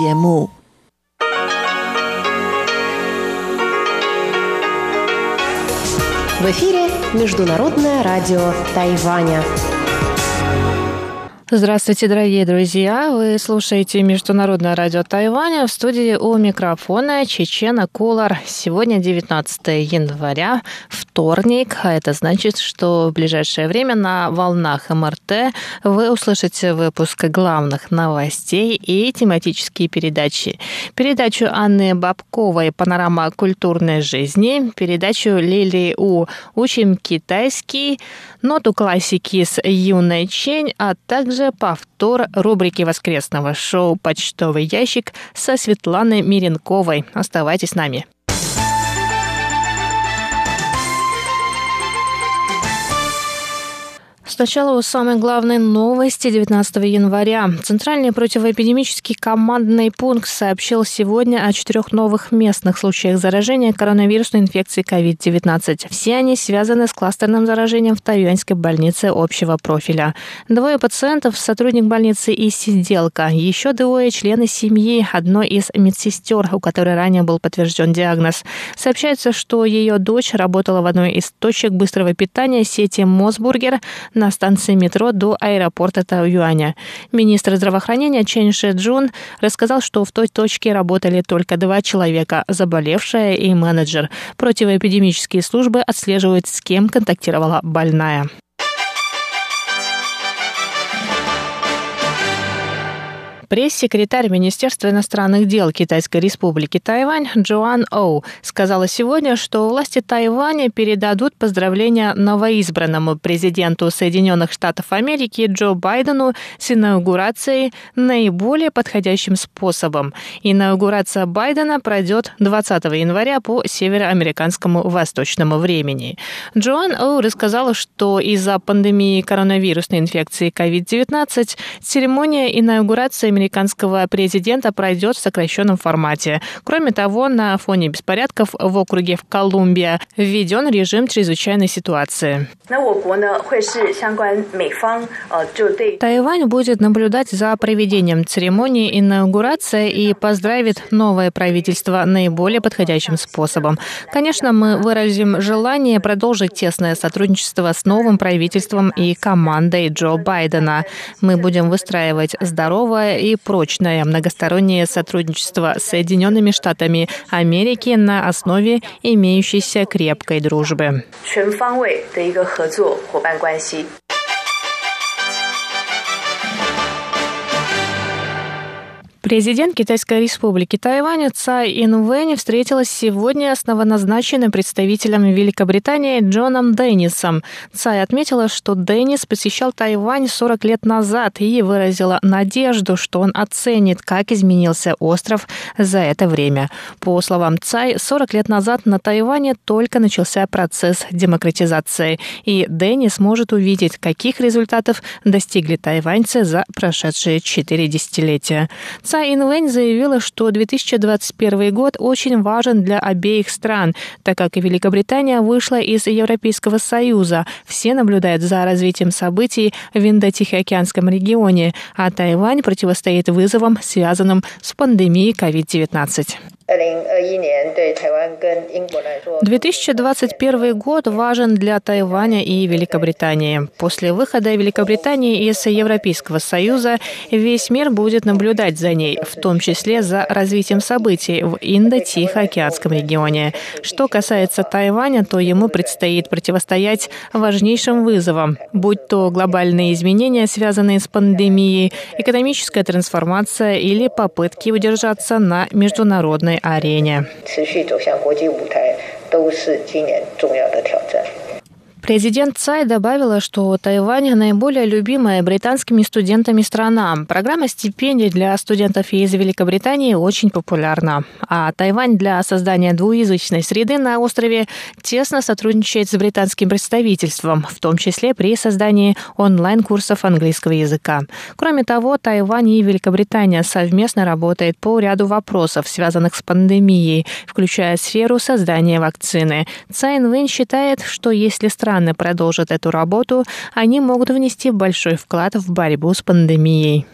节目。В эфире Международное радио Тайваня. Здравствуйте, дорогие друзья! Вы слушаете Международное радио Тайваня в студии у микрофона Чечена Кулар. Сегодня 19 января, вторник, а это значит, что в ближайшее время на волнах МРТ вы услышите выпуск главных новостей и тематические передачи. Передачу Анны Бабковой «Панорама культурной жизни», передачу Лилии У «Учим китайский», ноту классики с Юной Чень, а также также повтор рубрики воскресного шоу «Почтовый ящик» со Светланой Миренковой. Оставайтесь с нами. Сначала самые главные новости 19 января. Центральный противоэпидемический командный пункт сообщил сегодня о четырех новых местных случаях заражения коронавирусной инфекцией COVID-19. Все они связаны с кластерным заражением в Тайюаньской больнице общего профиля. Двое пациентов – сотрудник больницы и сиделка. Еще двое – члены семьи одной из медсестер, у которой ранее был подтвержден диагноз. Сообщается, что ее дочь работала в одной из точек быстрого питания сети Мосбургер на станции метро до аэропорта Тауюаня. Министр здравоохранения Чен Ше Джун рассказал, что в той точке работали только два человека, заболевшая и менеджер. Противоэпидемические службы отслеживают, с кем контактировала больная. Пресс-секретарь Министерства иностранных дел Китайской республики Тайвань Джоан Оу сказала сегодня, что власти Тайваня передадут поздравления новоизбранному президенту Соединенных Штатов Америки Джо Байдену с инаугурацией наиболее подходящим способом. Инаугурация Байдена пройдет 20 января по североамериканскому восточному времени. Джоан Оу рассказала, что из-за пандемии коронавирусной инфекции COVID-19 церемония инаугурации американского президента пройдет в сокращенном формате. Кроме того, на фоне беспорядков в округе в Колумбия введен режим чрезвычайной ситуации. Тайвань будет наблюдать за проведением церемонии инаугурации и поздравит новое правительство наиболее подходящим способом. Конечно, мы выразим желание продолжить тесное сотрудничество с новым правительством и командой Джо Байдена. Мы будем выстраивать здоровое и прочное многостороннее сотрудничество с Соединенными Штатами Америки на основе имеющейся крепкой дружбы. Президент Китайской республики Тайвань Цай Инвэнь встретилась сегодня с новоназначенным представителем Великобритании Джоном Деннисом. Цай отметила, что Деннис посещал Тайвань 40 лет назад и выразила надежду, что он оценит, как изменился остров за это время. По словам Цай, 40 лет назад на Тайване только начался процесс демократизации, и Деннис может увидеть, каких результатов достигли тайваньцы за прошедшие четыре десятилетия. Цай Инвэнь заявила, что 2021 год очень важен для обеих стран, так как Великобритания вышла из Европейского Союза. Все наблюдают за развитием событий в Индо-Тихоокеанском регионе, а Тайвань противостоит вызовам, связанным с пандемией COVID-19. 2021 год важен для Тайваня и Великобритании. После выхода Великобритании из Европейского Союза весь мир будет наблюдать за ней, в том числе за развитием событий в Индо-Тихоокеанском регионе. Что касается Тайваня, то ему предстоит противостоять важнейшим вызовам, будь то глобальные изменения, связанные с пандемией, экономическая трансформация или попытки удержаться на международной арене. Президент Цай добавила, что Тайвань – наиболее любимая британскими студентами страна. Программа стипендий для студентов из Великобритании очень популярна. А Тайвань для создания двуязычной среды на острове тесно сотрудничает с британским представительством, в том числе при создании онлайн-курсов английского языка. Кроме того, Тайвань и Великобритания совместно работают по ряду вопросов, связанных с пандемией, включая сферу создания вакцины. Цай Инвэнь считает, что если страна страны продолжат эту работу, они могут внести большой вклад в борьбу с пандемией.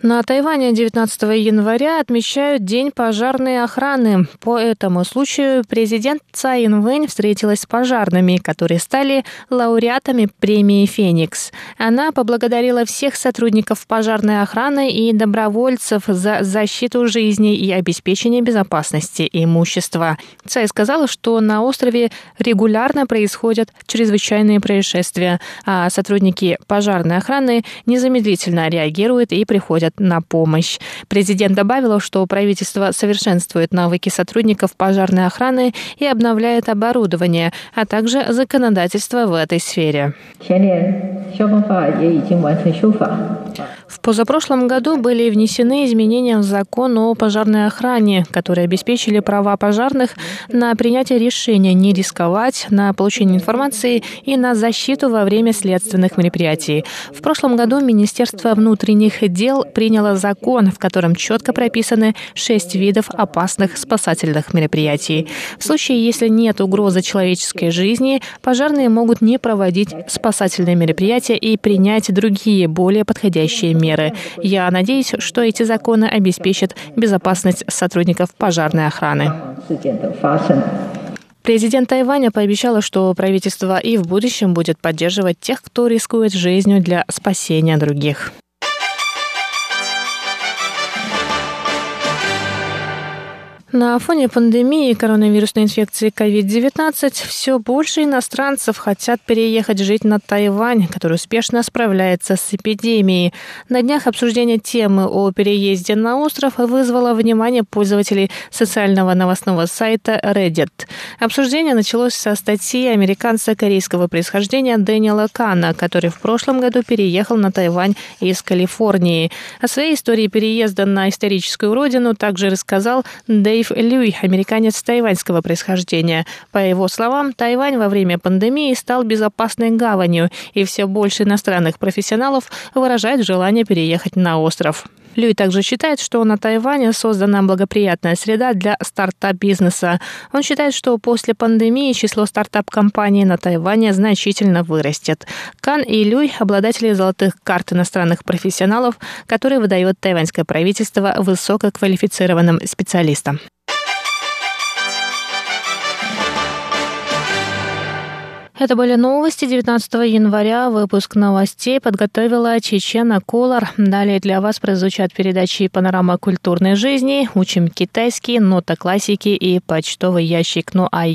На Тайване 19 января отмечают День пожарной охраны. По этому случаю президент Цай Инвэнь встретилась с пожарными, которые стали лауреатами премии «Феникс». Она поблагодарила всех сотрудников пожарной охраны и добровольцев за защиту жизни и обеспечение безопасности имущества. Цай сказала, что на острове регулярно происходят чрезвычайные происшествия, а сотрудники пожарной охраны незамедлительно реагируют и приходят приходят на помощь. Президент добавил, что правительство совершенствует навыки сотрудников пожарной охраны и обновляет оборудование, а также законодательство в этой сфере. В позапрошлом году были внесены изменения в закон о пожарной охране, которые обеспечили права пожарных на принятие решения не рисковать, на получение информации и на защиту во время следственных мероприятий. В прошлом году Министерство внутренних дел приняло закон, в котором четко прописаны шесть видов опасных спасательных мероприятий. В случае, если нет угрозы человеческой жизни, пожарные могут не проводить спасательные мероприятия и принять другие, более подходящие меры. Я надеюсь, что эти законы обеспечат безопасность сотрудников пожарной охраны. Президент Тайваня пообещала, что правительство и в будущем будет поддерживать тех, кто рискует жизнью для спасения других. На фоне пандемии коронавирусной инфекции COVID-19 все больше иностранцев хотят переехать жить на Тайвань, который успешно справляется с эпидемией. На днях обсуждение темы о переезде на остров вызвало внимание пользователей социального новостного сайта Reddit. Обсуждение началось со статьи американца корейского происхождения Дэниела Кана, который в прошлом году переехал на Тайвань из Калифорнии. О своей истории переезда на историческую родину также рассказал Дэйв Дэйв Люй, американец тайваньского происхождения. По его словам, Тайвань во время пандемии стал безопасной гаванью, и все больше иностранных профессионалов выражают желание переехать на остров. Люй также считает, что на Тайване создана благоприятная среда для стартап-бизнеса. Он считает, что после пандемии число стартап-компаний на Тайване значительно вырастет. Кан и Люй – обладатели золотых карт иностранных профессионалов, которые выдает тайваньское правительство высококвалифицированным специалистам. Это были новости 19 января. Выпуск новостей подготовила Чечена Колор. Далее для вас прозвучат передачи «Панорама культурной жизни», «Учим китайский», «Нота классики» и «Почтовый ящик». Ну а